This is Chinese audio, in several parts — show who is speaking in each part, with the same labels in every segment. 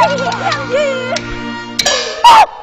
Speaker 1: พยา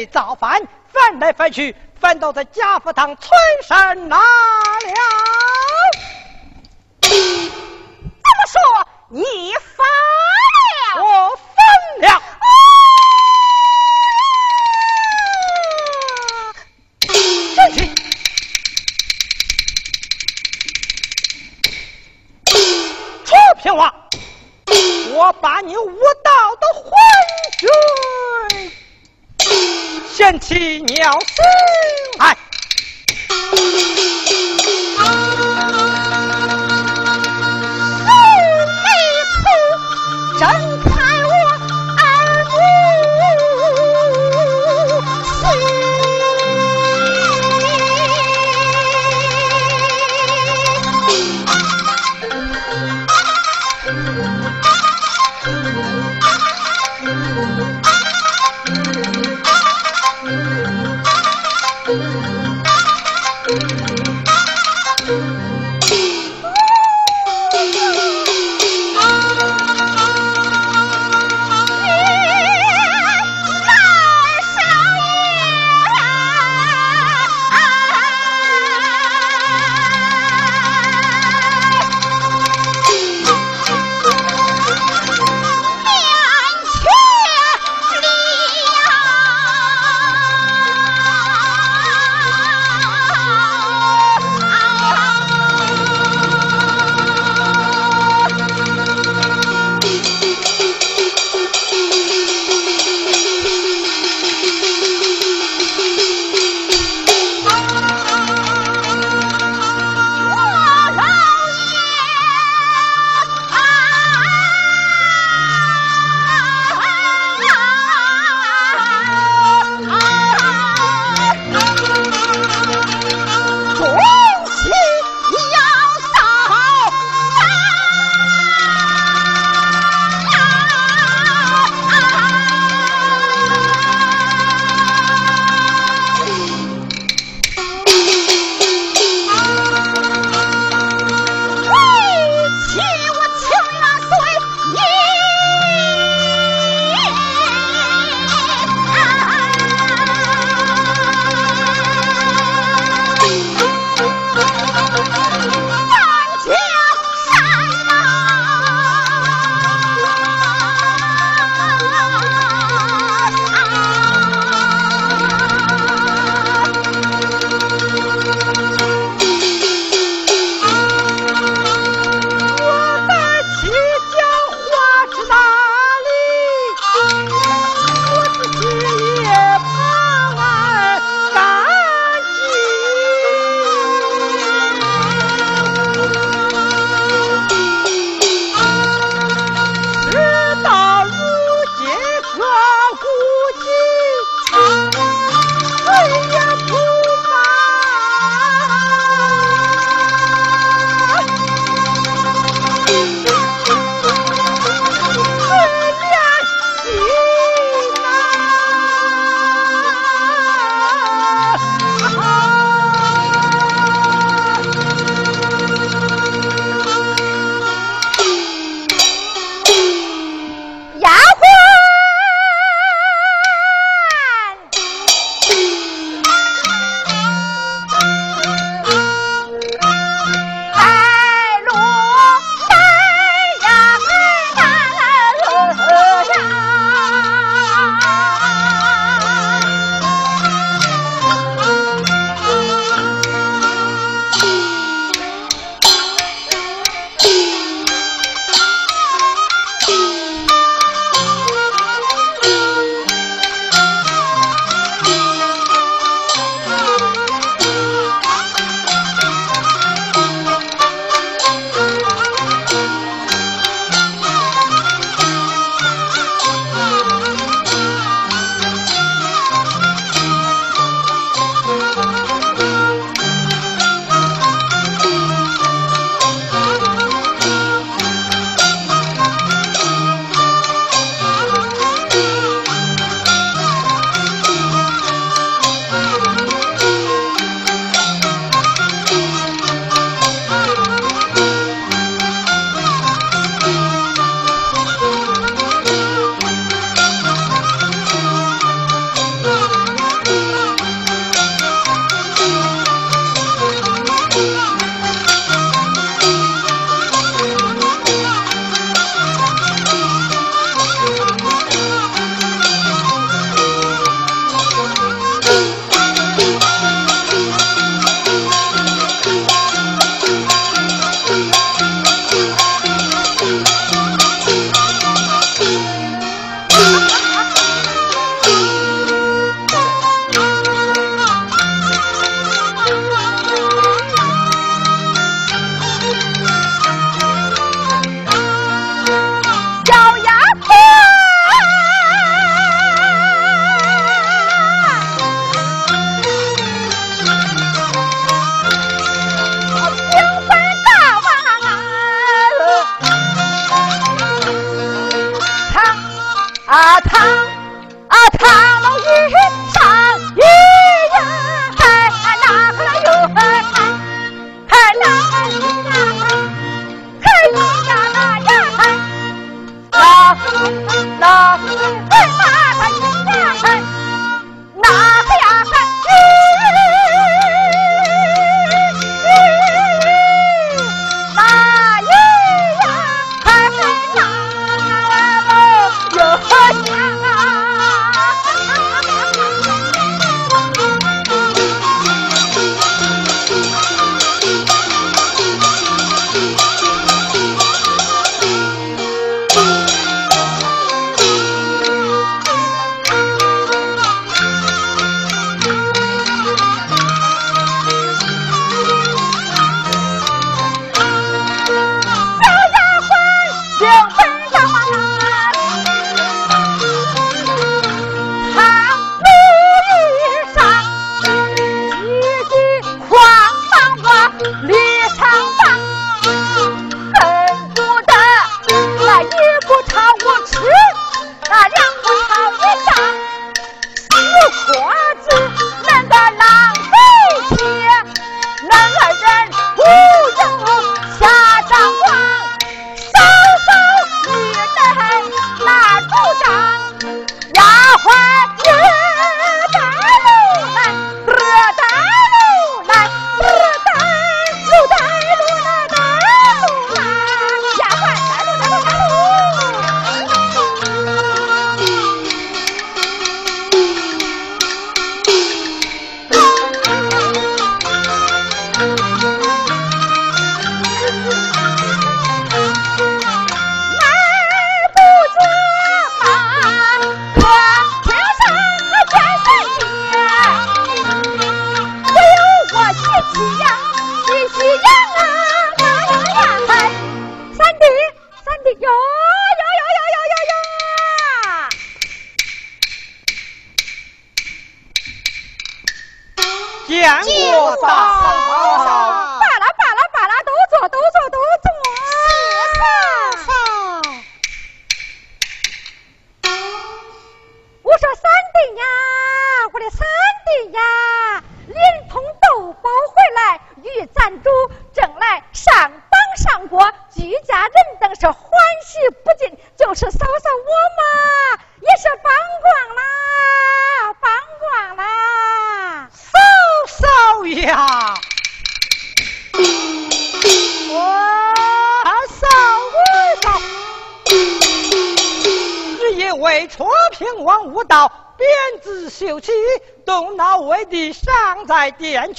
Speaker 1: 被造反，翻来翻去，翻到这家福堂村山哪了？
Speaker 2: 这么说，你
Speaker 1: 翻？七鸟飞。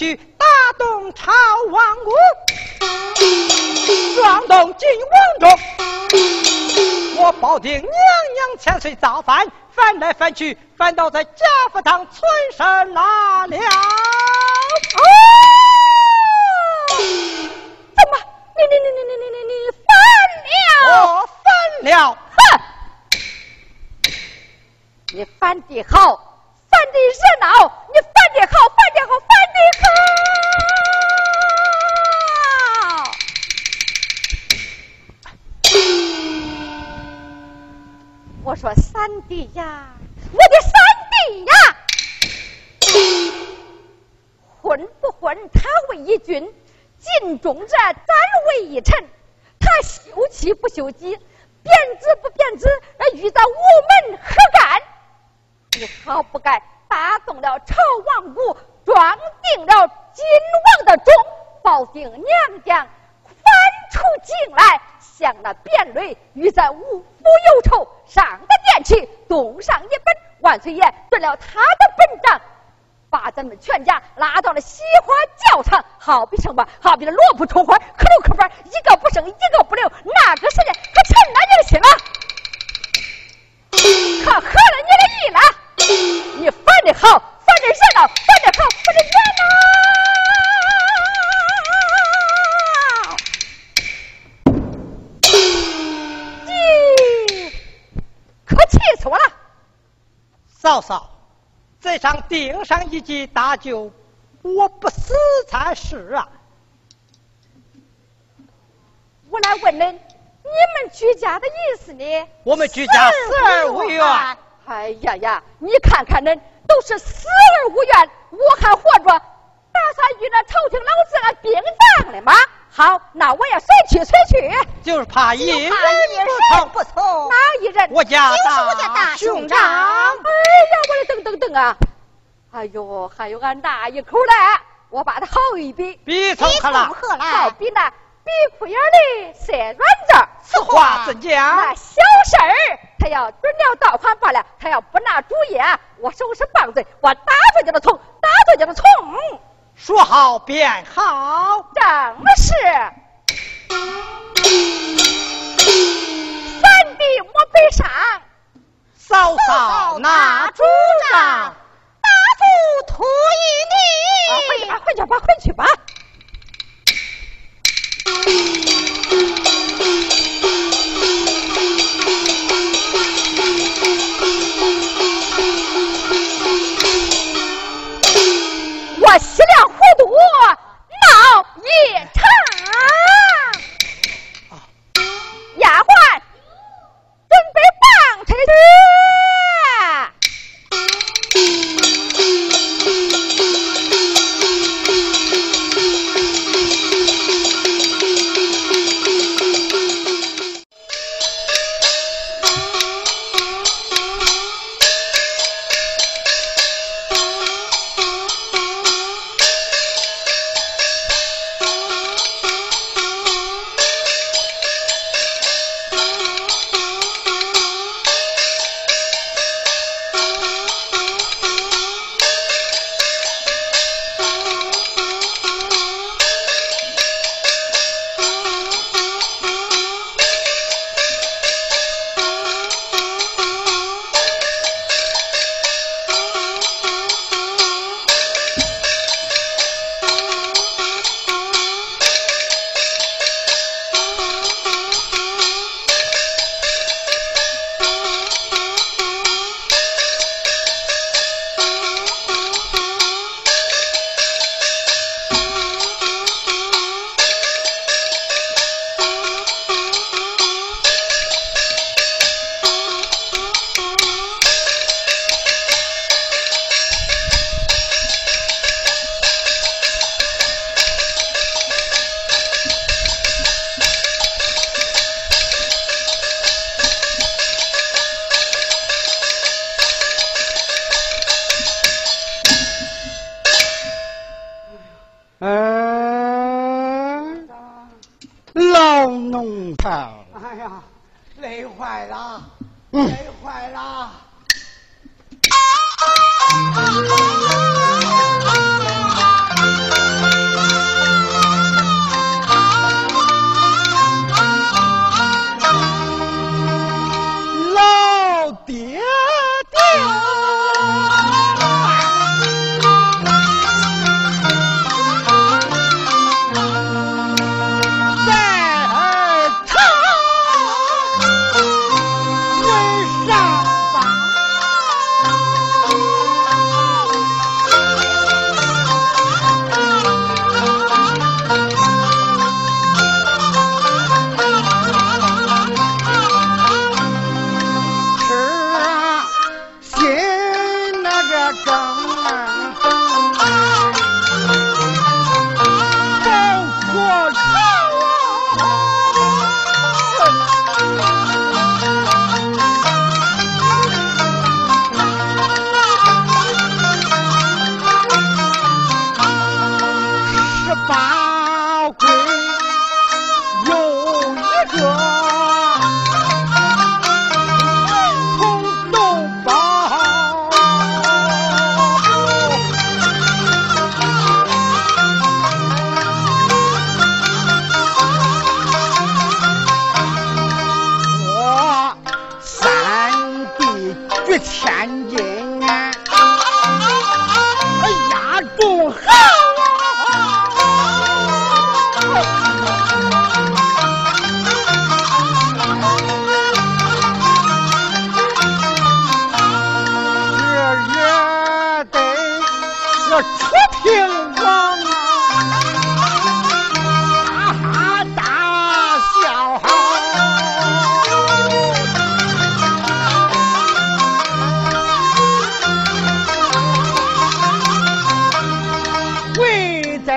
Speaker 1: 去打东朝王屋。撞动金王中，我保定娘娘千岁造反，翻来翻去，翻到在贾府堂村上拉了。
Speaker 3: 保定娘将翻出京来。向那卞瑞欲在五府有仇，上个殿去，动上一本。万岁爷准了他的本账，把咱们全家拉到了西花教场，好比什么？好比那萝卜葱花，可留可翻，一个不剩，一个不留。那个时间可成了你的心了，可合了你的意了。你反的好，反的热闹，反的好，反的热闹。
Speaker 1: 嫂嫂，这上顶上一记大酒，我不死才是啊！
Speaker 3: 我来问恁，你们居家的意思呢？
Speaker 1: 我们居家死而无怨。
Speaker 3: 哎呀呀，你看看恁，都是死而无怨，我还活着，打算与那朝廷老子俺并葬了吗？好，那我也随去随去。
Speaker 1: 就是怕一人
Speaker 2: 不从。
Speaker 3: 哪一人？
Speaker 1: 我家
Speaker 2: 大
Speaker 1: 兄长。
Speaker 3: 哎呀，我的等等等啊！哎呦，还有俺大一口嘞，我把它好一比。
Speaker 1: 比从何来？
Speaker 3: 好比那比裤眼的塞软子。
Speaker 1: 此话怎讲？
Speaker 3: 那小事儿，他要准了道款罢了。他要不拿主意，我收拾棒子，我打他叫他从，打着就能从。
Speaker 1: 说好便好，
Speaker 3: 正是。三弟莫悲伤，
Speaker 1: 嫂嫂拿主张，
Speaker 2: 大夫托
Speaker 3: 一你。回去吧，回去吧，回去吧。我稀里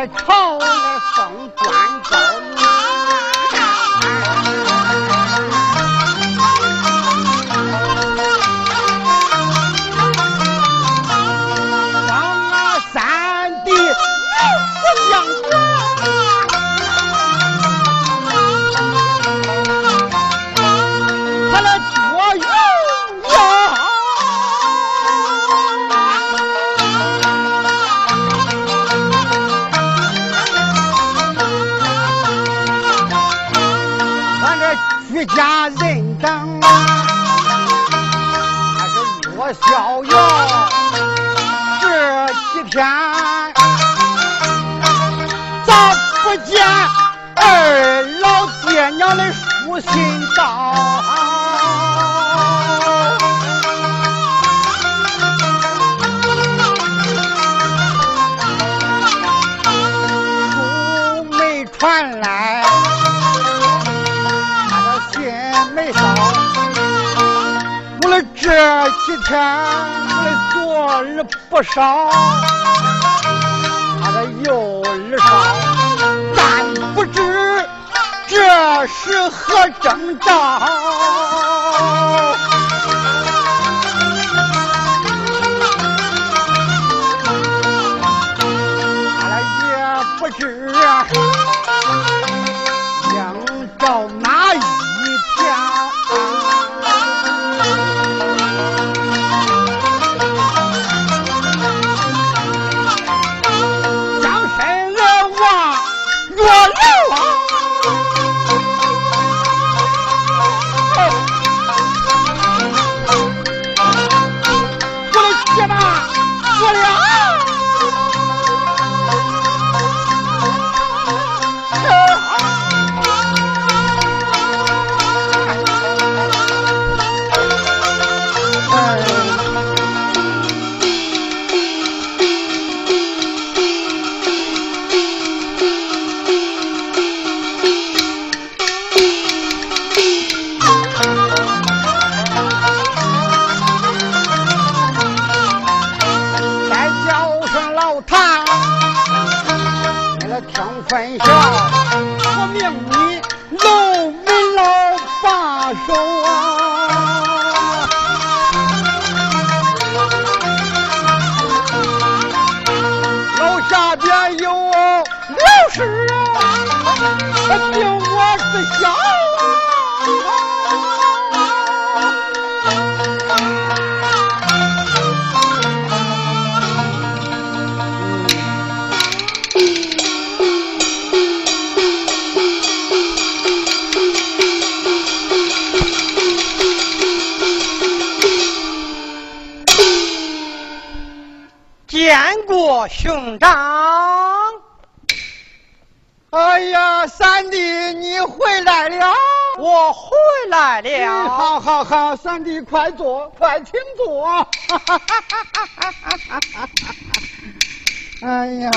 Speaker 4: 朝来方观钱左耳不少，他的有而少，但不知这是何征兆。好好好，三弟，快坐，快请坐。哎呀，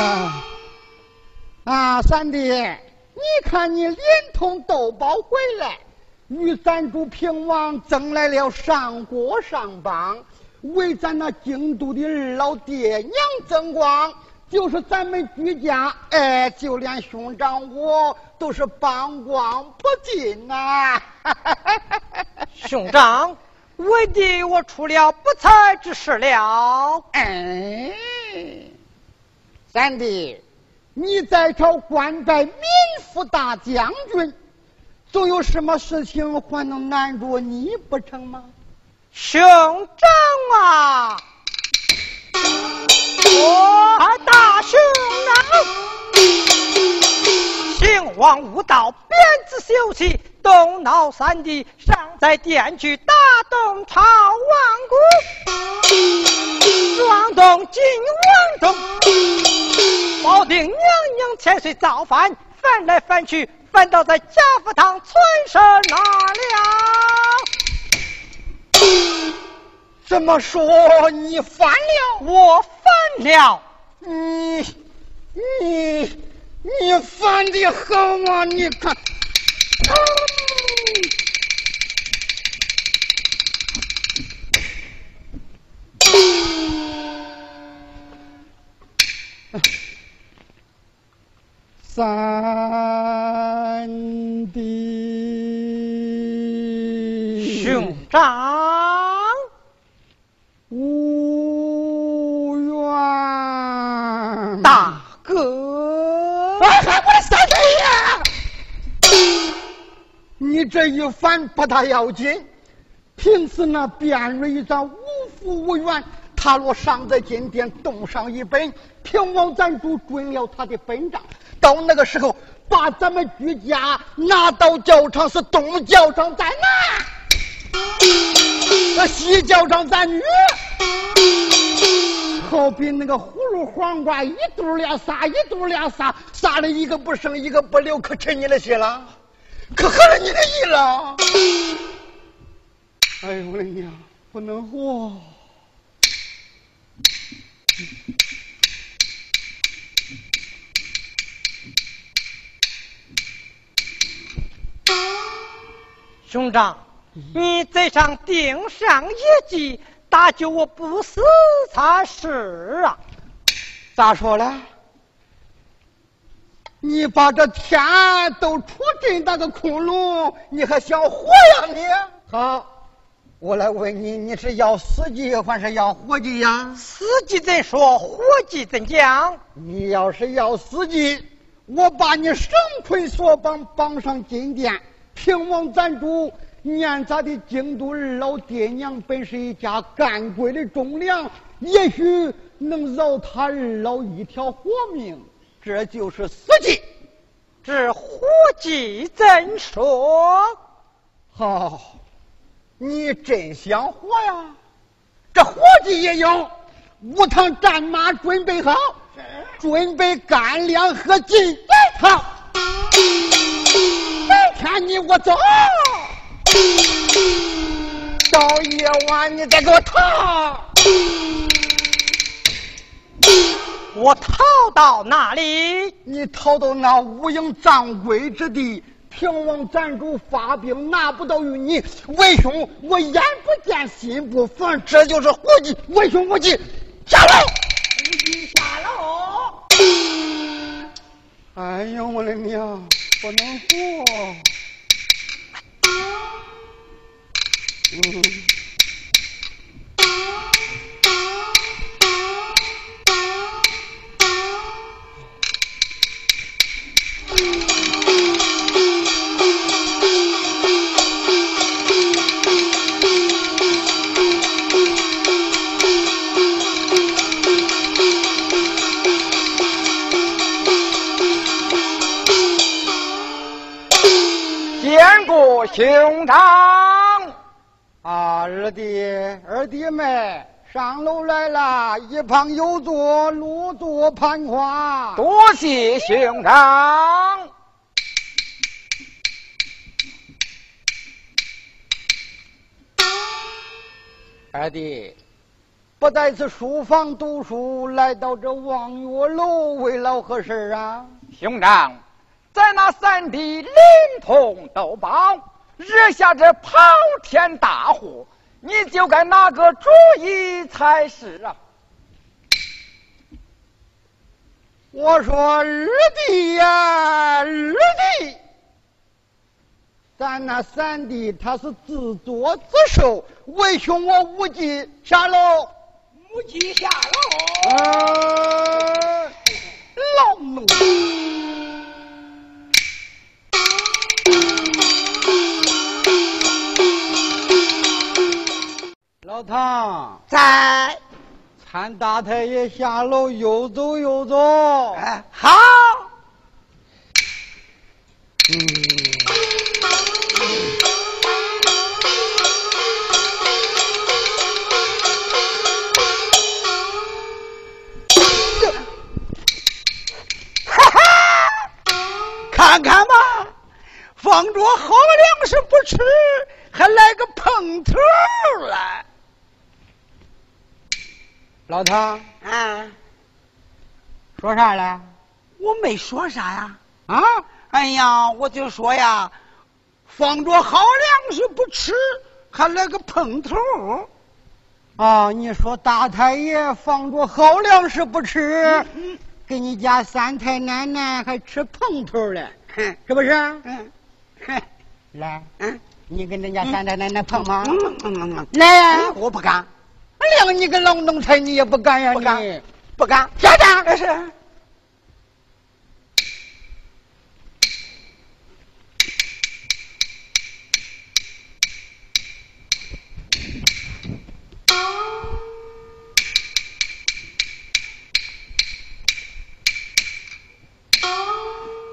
Speaker 4: 啊，三弟，你看你连同豆包回来，与咱主平王争来了上国上邦，为咱那京都的二老爹娘争光。就是咱们居家，哎，就连兄长我都是帮光不尽呐。
Speaker 1: 兄长，为弟我出了不才之事了。
Speaker 4: 哎，三弟，你在朝官拜民副大将军，总有什么事情还能难住你不成吗？
Speaker 1: 兄长啊！我大兄啊，兴王无道，鞭子休息，东闹三弟，尚在殿去打动朝王姑，撞动金王中，保定娘娘千岁造反，翻来翻去，翻到在贾福堂村上那
Speaker 4: 了。怎么说你翻了？
Speaker 1: 我翻了。
Speaker 4: 你你你翻的好啊！你看，三弟
Speaker 1: 兄长。
Speaker 4: 无缘，
Speaker 1: 大哥，
Speaker 4: 我的三弟呀！你这一反不大要紧，平时那卞瑞咱无福无缘，他若尚在金殿动上一本，平王咱主准了他的本账，到那个时候把咱们居家拿到教场，是东教场在哪？那西叫上咱女，好比那个葫芦黄瓜，一肚俩撒，一肚俩撒，撒了一个不剩，一个不留，可成你的心了，可合了你的意了。哎呦我的娘，不能活！
Speaker 1: 兄长。你再上顶上一计，打救我不死才是啊！
Speaker 4: 咋说了？你把这天都出这大个窟窿，你还想活呀你？好，我来问你，你是要死计还是要活计呀？
Speaker 1: 死计怎说，活计怎讲？
Speaker 4: 你要是要死计，我把你绳捆索绑，绑上金殿，平王咱主。念咱的京都二老爹娘本是一家干贵的忠良，也许能饶他二老一条活命，这就是死计。
Speaker 1: 这活计怎说？
Speaker 4: 好，你真想活呀？这活计也有，五趟战马准备好，准备干粮和金。好，明天你我走。到夜晚你再给我逃，
Speaker 1: 我逃到哪里？
Speaker 4: 你逃到那无影藏鬼之地。平王咱主发兵拿不到于你，为兄我眼不见心不烦，这就是活计。为兄无忌下楼，
Speaker 1: 下楼。
Speaker 4: 哎呦我的娘，不能活。嗯。嗯。嗯。坚二弟，二弟妹，上楼来了，一旁有座，落座攀花。
Speaker 5: 多谢兄长。
Speaker 4: 二弟，不在此书房读书，来到这望月楼，为了何事啊？
Speaker 5: 兄长，在那三弟临潼斗宝，惹下这滔天大祸，你就该拿个主意才是啊！
Speaker 4: 我说二弟呀，二弟。咱那三弟他是自作自受，为兄我无忌下楼，
Speaker 6: 无忌下
Speaker 4: 楼，老奴，老唐
Speaker 6: 在，
Speaker 4: 参大太爷下楼，又走又走。
Speaker 6: 哎，好，
Speaker 4: 嗯。
Speaker 6: 看看吧，放着好粮食不吃，还来个碰头来。
Speaker 4: 老唐，
Speaker 6: 啊，
Speaker 4: 说啥了？
Speaker 6: 我没说啥呀。
Speaker 4: 啊？
Speaker 6: 哎呀，我就说呀，放着好粮食不吃，还来个碰头。
Speaker 4: 啊，你说大太爷放着好粮食不吃，给你家三太奶奶还吃碰头嘞。是不是？
Speaker 6: 嗯，
Speaker 4: 来，
Speaker 6: 嗯，
Speaker 4: 你跟人家三太奶奶碰吗？
Speaker 6: 嗯嗯嗯，
Speaker 4: 来呀！
Speaker 6: 我不敢。
Speaker 4: 谅你个老奴才，你也不敢呀？
Speaker 6: 不敢，
Speaker 4: 不敢。下
Speaker 6: 去。是。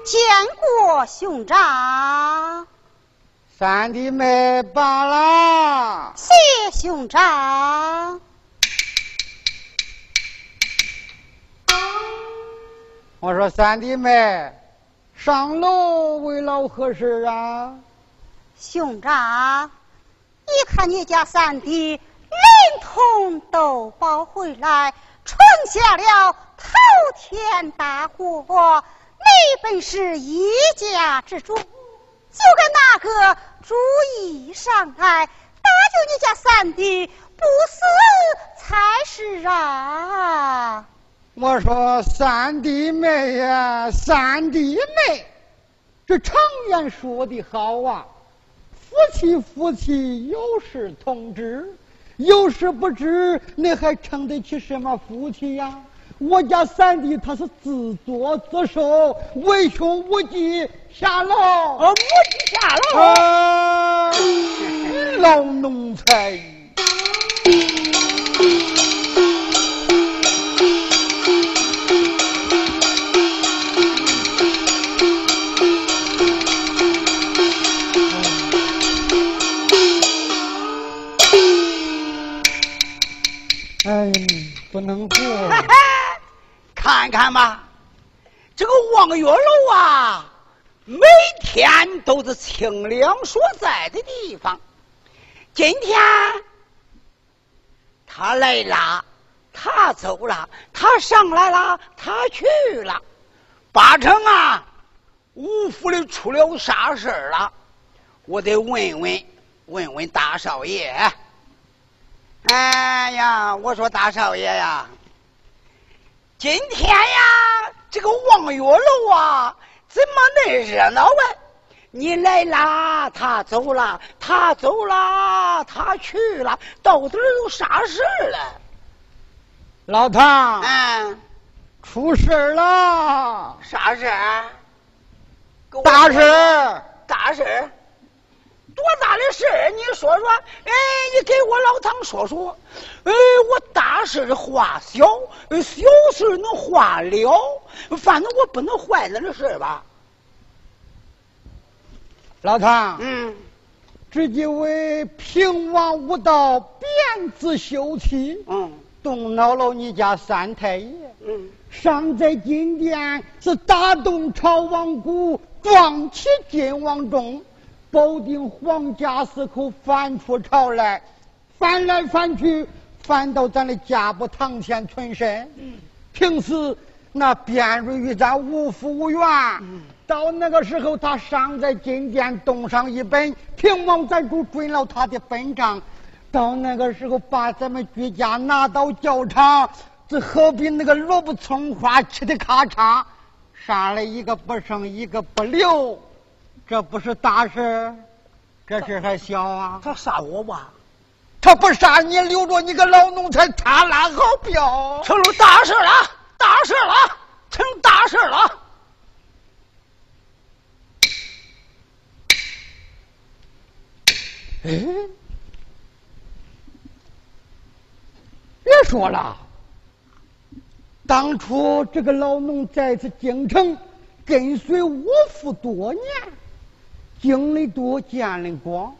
Speaker 2: 见过兄长，
Speaker 4: 三弟妹罢了。
Speaker 2: 谢兄长。
Speaker 4: 我说三弟妹，上楼为老何事啊？
Speaker 2: 兄长，你看你家三弟临潼斗宝回来，闯下了滔天大祸。你本是一家之主，就该拿个主意上来，搭救你家三弟不死才是啊！
Speaker 4: 我说三弟妹呀，三弟妹，这常言说的好啊，夫妻夫妻有事同知，有事不知，你还称得起什么夫妻呀？我家三弟他是自作自受，为兄无忌下楼。
Speaker 6: 我无忌下楼。
Speaker 4: 啊，老奴才。哎，不能过。
Speaker 6: 看看吧，这个望月楼啊，每天都是清凉所在的地方。今天他来了，他走了，他上来了，他去了，八成啊，五府里出了啥事了？我得问问问问大少爷。哎呀，我说大少爷呀。今天呀，这个望月楼啊，怎么那热闹啊？你来啦，他走了，他走了，他去了，到底有啥事了？
Speaker 4: 老唐，
Speaker 6: 嗯，
Speaker 4: 出事了。
Speaker 6: 啥事？
Speaker 4: 大事，
Speaker 6: 大事。多大的事儿你说说，哎，你给我老唐说说。哎，我大事化小，小事能化了，反正我不能坏了的事吧。
Speaker 4: 老唐，
Speaker 6: 嗯，
Speaker 4: 这几位平王无道，贬子休妻，
Speaker 6: 嗯
Speaker 4: 动恼了你家三太爷。
Speaker 6: 嗯，
Speaker 4: 尚在金殿是打动朝王谷，撞起金王钟，保定皇家四口翻出朝来，翻来翻去，翻到咱的家不堂前存身。平时那卞瑞与咱无福无缘，到那个时候他尚在金殿动上一本，平王咱主准了他的本账。到那个时候把咱们居家拿到教场，这何必那个萝卜葱花吃的咔嚓，杀了一个不剩，一个不留，这不是大事，这事还小啊。
Speaker 6: 他杀我吧，
Speaker 4: 他不杀你，留着你个老奴才，他拉好镖。
Speaker 6: 成了大事了，大事了，成大事了。
Speaker 4: 哎，别说了，当初这个老农在此京城跟随我父多年，经历多，见的广，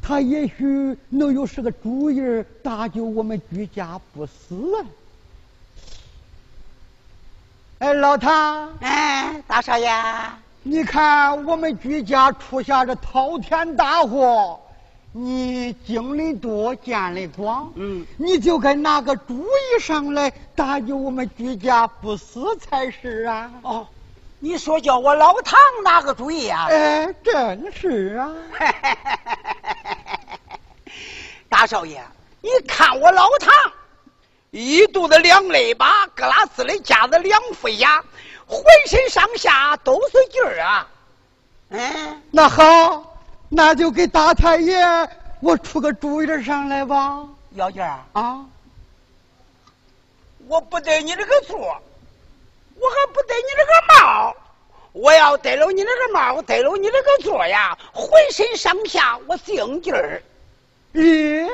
Speaker 4: 他也许能有是个主意儿搭救我们居家不死啊！哎，老唐，
Speaker 6: 哎，大少爷，
Speaker 4: 你看我们居家出现这滔天大祸，你经历多，见的广，
Speaker 6: 嗯，
Speaker 4: 你就该拿个主意上来搭救我们居家不死才是啊！
Speaker 6: 哦，你说叫我老唐拿个主意啊？
Speaker 4: 哎，真是啊！
Speaker 6: 大少爷，你看我老唐，一肚子两肋巴，格拉斯的夹子两副牙，浑身上下都是劲儿啊！嗯，
Speaker 4: 那好，那就给大太爷我出个主意上来吧！
Speaker 6: 姚娟儿，
Speaker 4: 啊，
Speaker 6: 我不得你这个座，我还不得你这个帽。我要得了你这个帽，得了你这个座呀，浑身上下我精劲儿。
Speaker 4: 耶！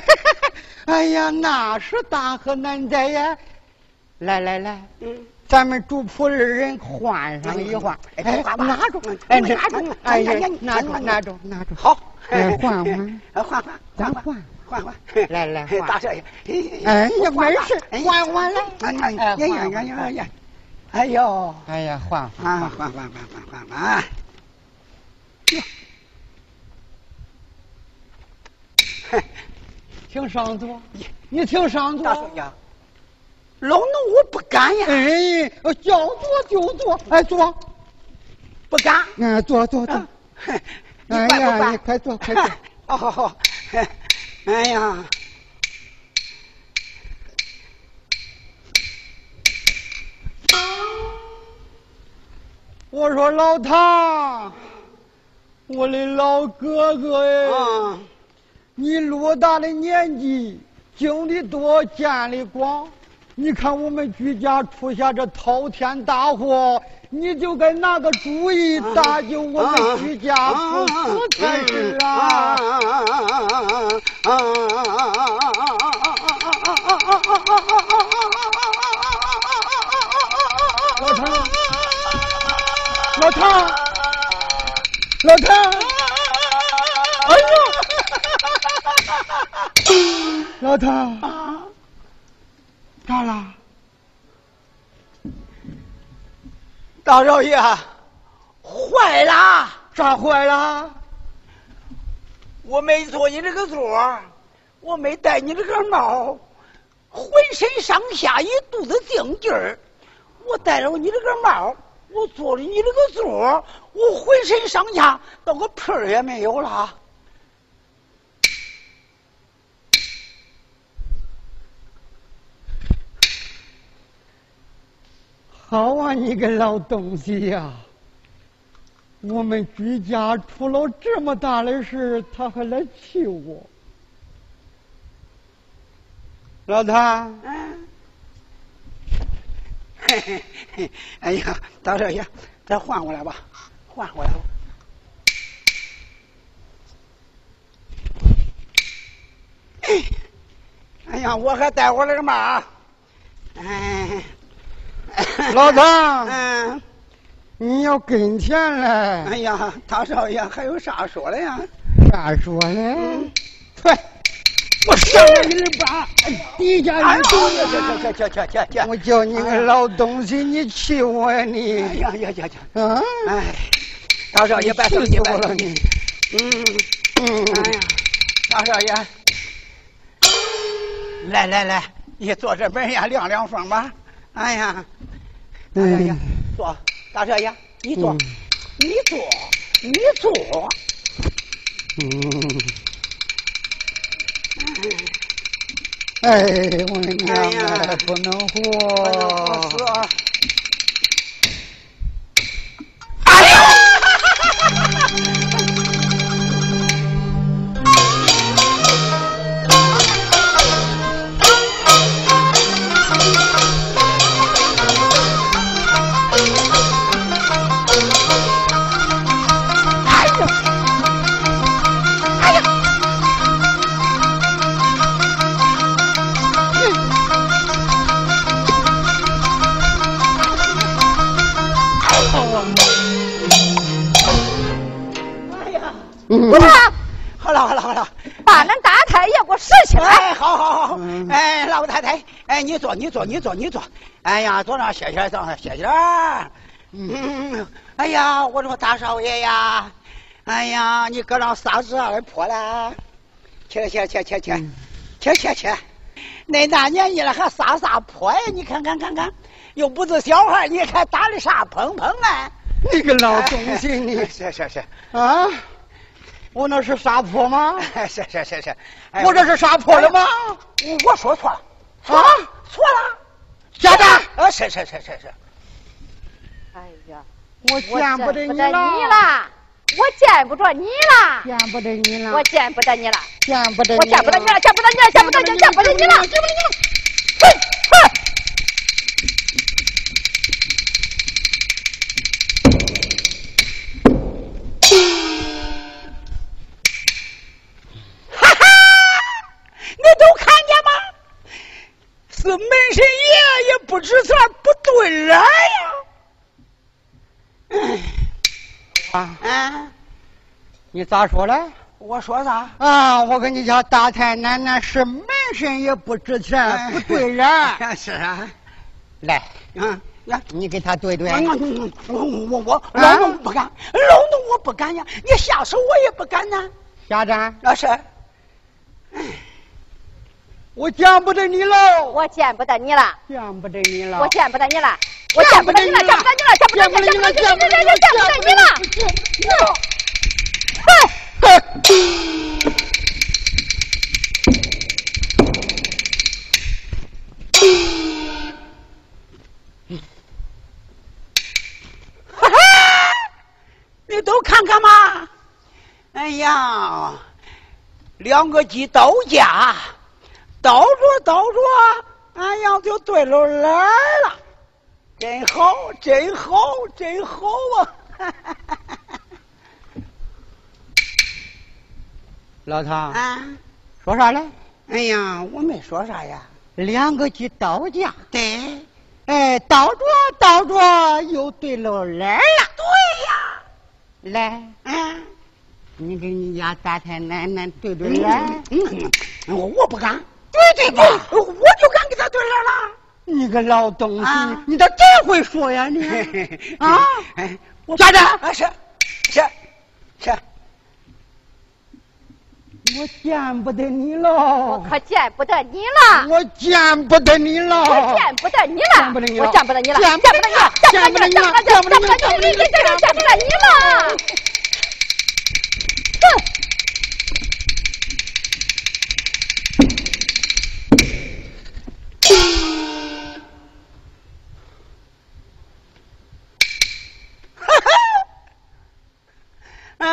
Speaker 4: 哎呀，那是大河难在呀！来来来，
Speaker 6: 嗯，
Speaker 4: 咱们主仆二人换上一换。哎，拿住，哎，拿住，哎呀，拿住，拿住，拿住。
Speaker 6: 好，
Speaker 4: 哎，换换，
Speaker 6: 换换，
Speaker 4: 咱
Speaker 6: 换换
Speaker 4: 换，来来换
Speaker 6: 大少爷，
Speaker 4: 哎呀，没事，换换来。
Speaker 6: 哎呀
Speaker 4: 哎
Speaker 6: 呀呀呀呀呀！哎呦，
Speaker 4: 哎呀，换换，
Speaker 6: 换，换换换换换换！
Speaker 4: 请上座，你听上座。
Speaker 6: 大少爷，老奴我不敢呀，
Speaker 4: 哎，叫坐就坐，哎，坐，
Speaker 6: 不敢。
Speaker 4: 嗯，坐坐坐。
Speaker 6: 你
Speaker 4: 哎呀，你快坐，快坐。
Speaker 6: 好好好，哎呀，
Speaker 4: 我说老唐，我的老哥哥哎，
Speaker 6: 啊，
Speaker 4: 你偌大的年纪，经历多，见的广，你看我们居家出现这滔天大祸，你就该拿个主意搭救我们居家才是啊！老唐，老唐，老唐，哎呦，老唐，咋了？
Speaker 6: 大少爷，坏了！
Speaker 4: 咋坏了？
Speaker 6: 我没坐你这个座，我没戴你这个帽，浑身上下一肚子劲劲儿。我戴了你这个帽，我坐了你这个座，我浑身上下到个屁儿也没有了。
Speaker 4: 好啊，你个老东西呀、我们居家出了这么大的事，他还来气我。老谭，
Speaker 6: 嗯，嘿嘿嘿，哎呀，大少爷，再换过来吧，换过来吧。哎呀，我还带我那个嘛。哎，
Speaker 4: 老张，
Speaker 6: 嗯，
Speaker 4: 你要跟前来，
Speaker 6: 哎呀，大少爷还有啥说的呀？
Speaker 4: 啥说嘞？快，我上了你的班，底下
Speaker 6: 哎
Speaker 4: 一
Speaker 6: 呦，去去去去去去！
Speaker 4: 我叫你个老东西，你气我呀
Speaker 6: 哎
Speaker 4: 你！
Speaker 6: 呀呀呀呀！
Speaker 4: 啊！
Speaker 6: 哎，大少爷别生气，别生气。
Speaker 4: 我了你！
Speaker 6: 嗯，
Speaker 4: 嗯，
Speaker 6: 哎呀，大少爷，来来来，你坐这门呀凉凉风吧。哎呀，大少爷
Speaker 4: 嗯，
Speaker 6: 坐，大少爷，你坐，你坐，你坐。
Speaker 4: 嗯。哎，我的娘
Speaker 6: 哎呀
Speaker 4: 啊，不能活！
Speaker 6: 哎呦！好了好了好了。
Speaker 3: 把那大太爷给我拾起来。
Speaker 6: 哎好好好哎老太太哎你坐你坐你坐你坐。哎呀坐那歇歇坐那歇歇嗯。哎呀我说大少爷呀哎呀你搁那撒这样的泼了起来起来起来起来起来。起来起来起来。恁大年纪了还撒啥泼呀？你看看看看。又不是小孩你还打的啥砰砰啊？
Speaker 4: 你个老东西你
Speaker 6: 是是是。
Speaker 4: 啊？我那是撒泼吗？
Speaker 6: 是是是是，哎
Speaker 4: 我这是撒泼了吗？
Speaker 6: 我我说错了，
Speaker 4: 啊？
Speaker 6: 错了，
Speaker 4: 家长，
Speaker 6: 啊，是是是是是。
Speaker 3: 哎呀，
Speaker 4: 我
Speaker 3: 我
Speaker 4: 见不得你
Speaker 3: 见不得你
Speaker 4: 了，
Speaker 3: 我见不着你了，
Speaker 4: 见不得你了，
Speaker 3: 我见不得你了，
Speaker 4: 见不得
Speaker 3: 我见不得你了，见不得你了，见不得你了，见不得你了，见不得你了。
Speaker 6: 你
Speaker 4: 咋说嘞？
Speaker 6: 我说啥？
Speaker 4: 啊！我跟你讲，大太奶奶是门神也不值钱，不对人。
Speaker 6: 是啊，
Speaker 4: 来，
Speaker 6: 嗯呀。
Speaker 4: 你给他对对。
Speaker 6: 我我我我老农不敢，老农我不敢呀，你下手我也不敢呐。
Speaker 4: 家长，
Speaker 6: 老师，
Speaker 4: 我见不得你喽，
Speaker 3: 我见不得你了，
Speaker 4: 见不得你了。
Speaker 3: 我见不得你了，我见不得你了，见不得你了，见不得你了，见不得你了，见不得你了，见不得你了。
Speaker 6: 哈哈，你都看看嘛。哎呀，两个鸡倒架，倒着倒着，哎呀，就对了来了，真好，真好，真好啊！
Speaker 4: 老唐，
Speaker 6: 啊，
Speaker 4: 说啥嘞？
Speaker 6: 哎呀，我没说啥呀。
Speaker 4: 两个鸡倒架，
Speaker 6: 对，
Speaker 4: 哎，倒着倒着又对了来了。
Speaker 6: 对呀，
Speaker 4: 来，
Speaker 6: 嗯。
Speaker 4: 你跟你家大太奶奶对对来。
Speaker 6: 嗯，我我不敢，对对对？我就敢给他对来了。
Speaker 4: 你个老东西，
Speaker 6: 啊
Speaker 4: 你咋真会说呀你？啊，
Speaker 6: 哎，
Speaker 4: 咋
Speaker 6: 的，是是，
Speaker 4: 我见不得你了。
Speaker 3: 我
Speaker 4: 了，
Speaker 3: 可见不得你了，
Speaker 4: 我见不得你了，
Speaker 3: 我见不得你了，
Speaker 4: 见不得你了。
Speaker 3: 我见不得你了，
Speaker 4: 见
Speaker 3: 见不得你了，见不得你了，见不得你了，见不得你了，见不得你了，见不得你了。哼。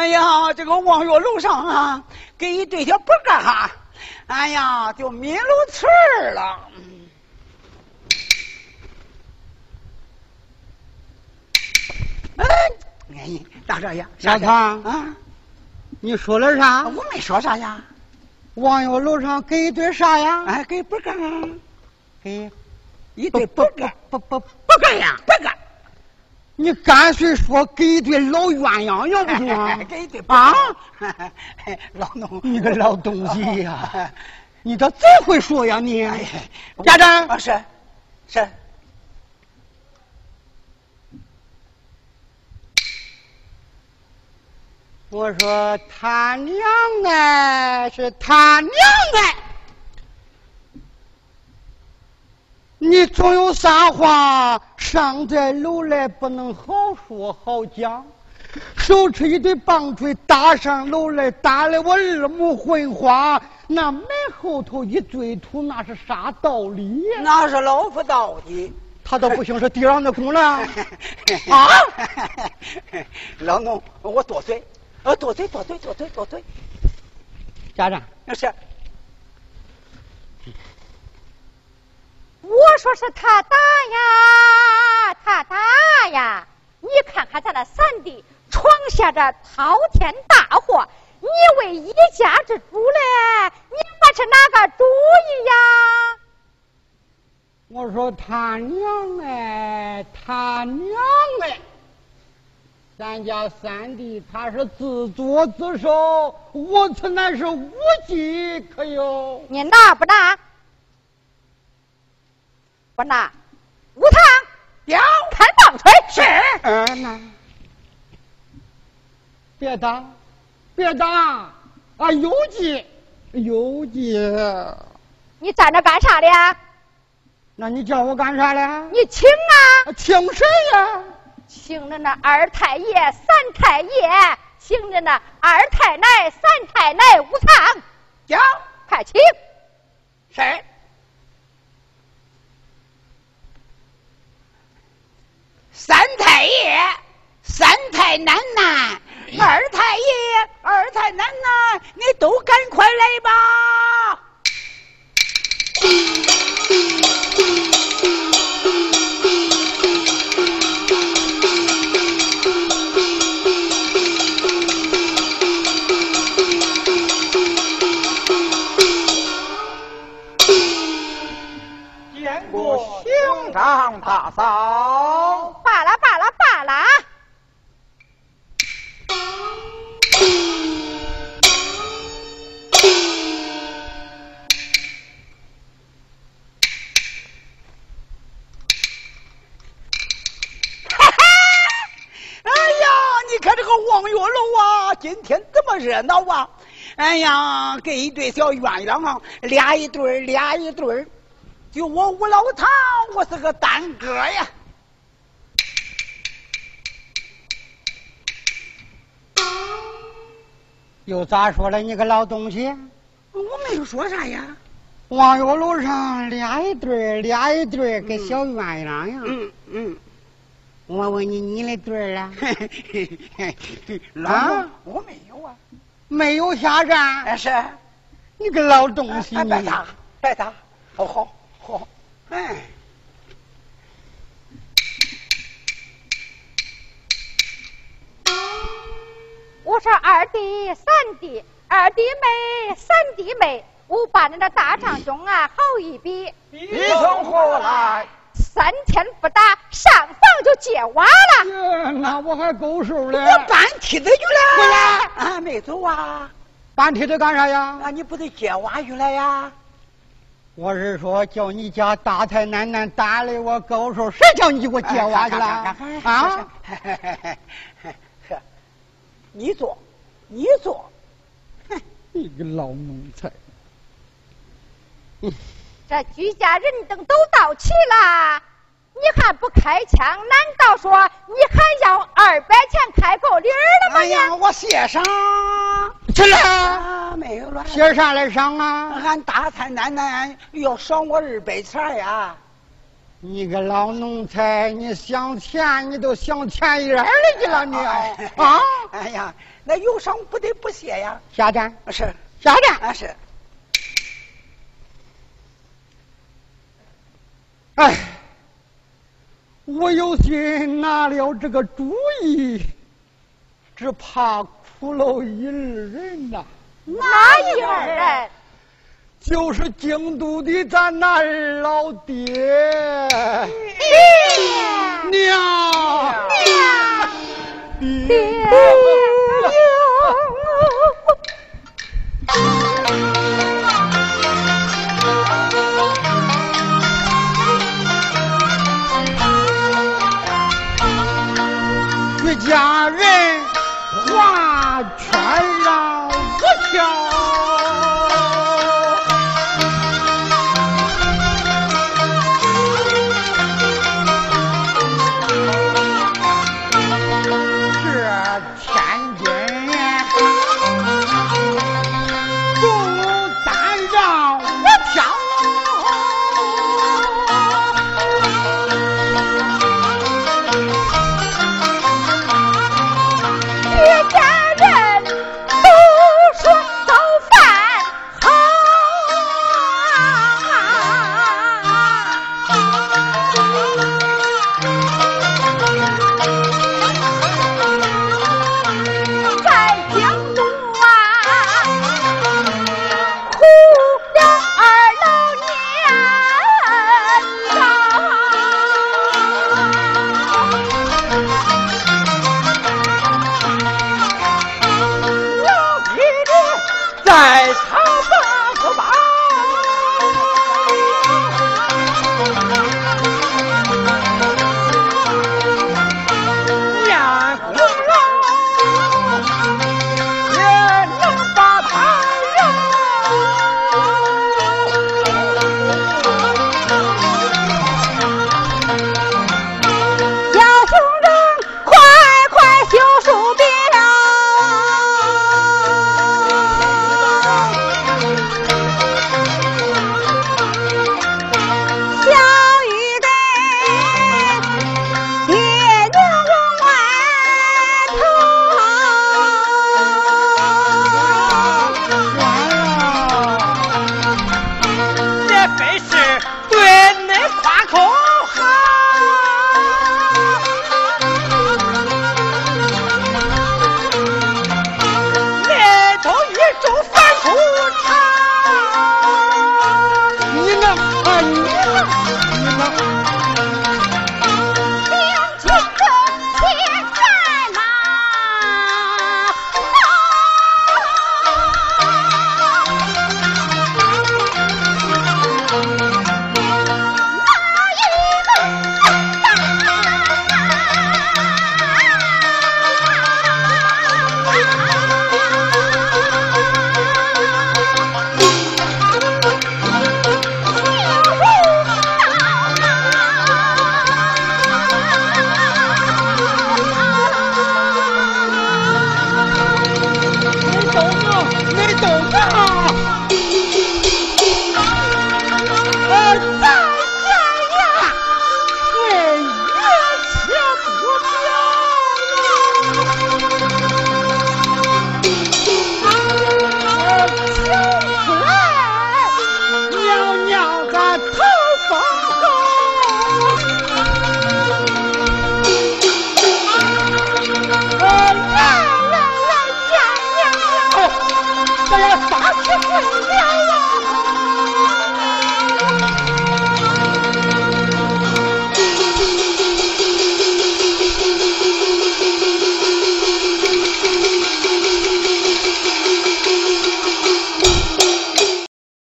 Speaker 6: 哎呀，这个望月楼上啊，给一对小不干哈，哎呀，就迷路词儿了。哎，哎，大少爷，
Speaker 4: 小唐
Speaker 6: 啊，
Speaker 4: 你说了啥？
Speaker 6: 我没说啥呀，
Speaker 4: 望月楼上给一对啥呀？
Speaker 6: 哎，给不干啊，
Speaker 4: 给
Speaker 6: 一对不干，
Speaker 4: 不不，
Speaker 6: 不干呀，不干。
Speaker 4: 你干脆说给一对老鸳鸯，要不行啊？
Speaker 6: 给一对
Speaker 4: 啊！
Speaker 6: 老农，
Speaker 4: 你个老东西呀！你咋真会说呀你？家长
Speaker 6: 啊是是，
Speaker 4: 我说他娘哎，是他娘哎！你总有啥话上在楼来不能好说好讲，手持一对棒槌打上楼来，打的我二目昏花。那门后头一堆土，那是啥道理呀？
Speaker 6: 那是老夫道的。
Speaker 4: 他倒不行，是地上的功了。啊！
Speaker 6: 老农，我多嘴，呃，多嘴，多嘴，多嘴，多嘴。
Speaker 4: 家长，
Speaker 6: 那是。
Speaker 3: 我说是他打呀，他打呀！你看看咱那三弟闯下这滔天大祸，你为一家之主嘞，你还是哪个主意呀？
Speaker 4: 我说他娘嘞，他娘嘞！咱家三弟他是自作自受，我此乃是无计可有。
Speaker 3: 你拿不拿？不拿。无糖，
Speaker 6: 要
Speaker 3: 开棒槌。
Speaker 6: 是。
Speaker 4: 嗯呐。别打，别打！啊，有计，有计。
Speaker 3: 你站着干啥的？
Speaker 4: 那你叫我干啥嘞？
Speaker 3: 你请啊！
Speaker 4: 请谁呀？
Speaker 3: 请着那二太爷、三太爷，请着那二太奶、三太奶、五堂。
Speaker 6: 叫，
Speaker 3: 快请。
Speaker 6: 谁？三太爷、三太奶奶、二太爷、二太奶奶，你都赶快来吧！
Speaker 1: 长大嫂。
Speaker 3: 罢了罢了罢了。
Speaker 6: 哈哈！哎呀，你看这个望月楼啊，今天这么热闹啊！哎呀，跟一对小鸳鸯啊，俩一对儿，俩一对儿。就我吴老唐，我是个单哥呀。
Speaker 4: 又咋说了？你个老东西！
Speaker 6: 我没有说啥呀。
Speaker 4: 望月楼上俩一对儿，俩一对儿，跟小鸳鸯呀。
Speaker 6: 嗯嗯。
Speaker 4: 我问你，你的对儿啊？
Speaker 6: 啊，我没有啊。
Speaker 4: 没有下站？
Speaker 6: 哎是。
Speaker 4: 你个老东西！
Speaker 6: 哎别打，别打，好好好，哎。
Speaker 3: 我说二弟、三弟，二弟妹、三弟妹，我把你的大长兄啊好一比，
Speaker 1: 比从何来？
Speaker 3: 三天不打，上房就接娃了。
Speaker 4: 哟，那我还够数嘞。
Speaker 6: 我搬梯子去了。
Speaker 4: 回来
Speaker 6: 啊，没走啊。
Speaker 4: 搬梯子干啥呀？
Speaker 6: 啊，你不得接娃去了呀？
Speaker 4: 我是说，叫你家大太奶奶打的我高手，谁叫你给我接娃去了？啊？
Speaker 6: 你坐，你坐。
Speaker 4: 你个老奴才！
Speaker 3: 这居家人等都到齐了，你还不开枪？难道说你还要二百钱开口礼了吗？
Speaker 6: 哎呀，我写上
Speaker 4: 去了。
Speaker 6: 啊，没有了。
Speaker 4: 写啥来上啊？
Speaker 6: 俺大太奶奶要赏我二百钱呀！
Speaker 4: 你个老奴才，你想钱，你都想钱眼里去了你啊！
Speaker 6: 哎呀，那有赏不得不谢呀！
Speaker 4: 下站
Speaker 6: 是
Speaker 4: 下站
Speaker 6: 啊是。
Speaker 4: 哎，我有心拿了这个主意，只怕苦了一二人呐。
Speaker 3: 哪一二人？
Speaker 4: 就是京都的咱那二老爹。
Speaker 3: 爹
Speaker 4: 娘爹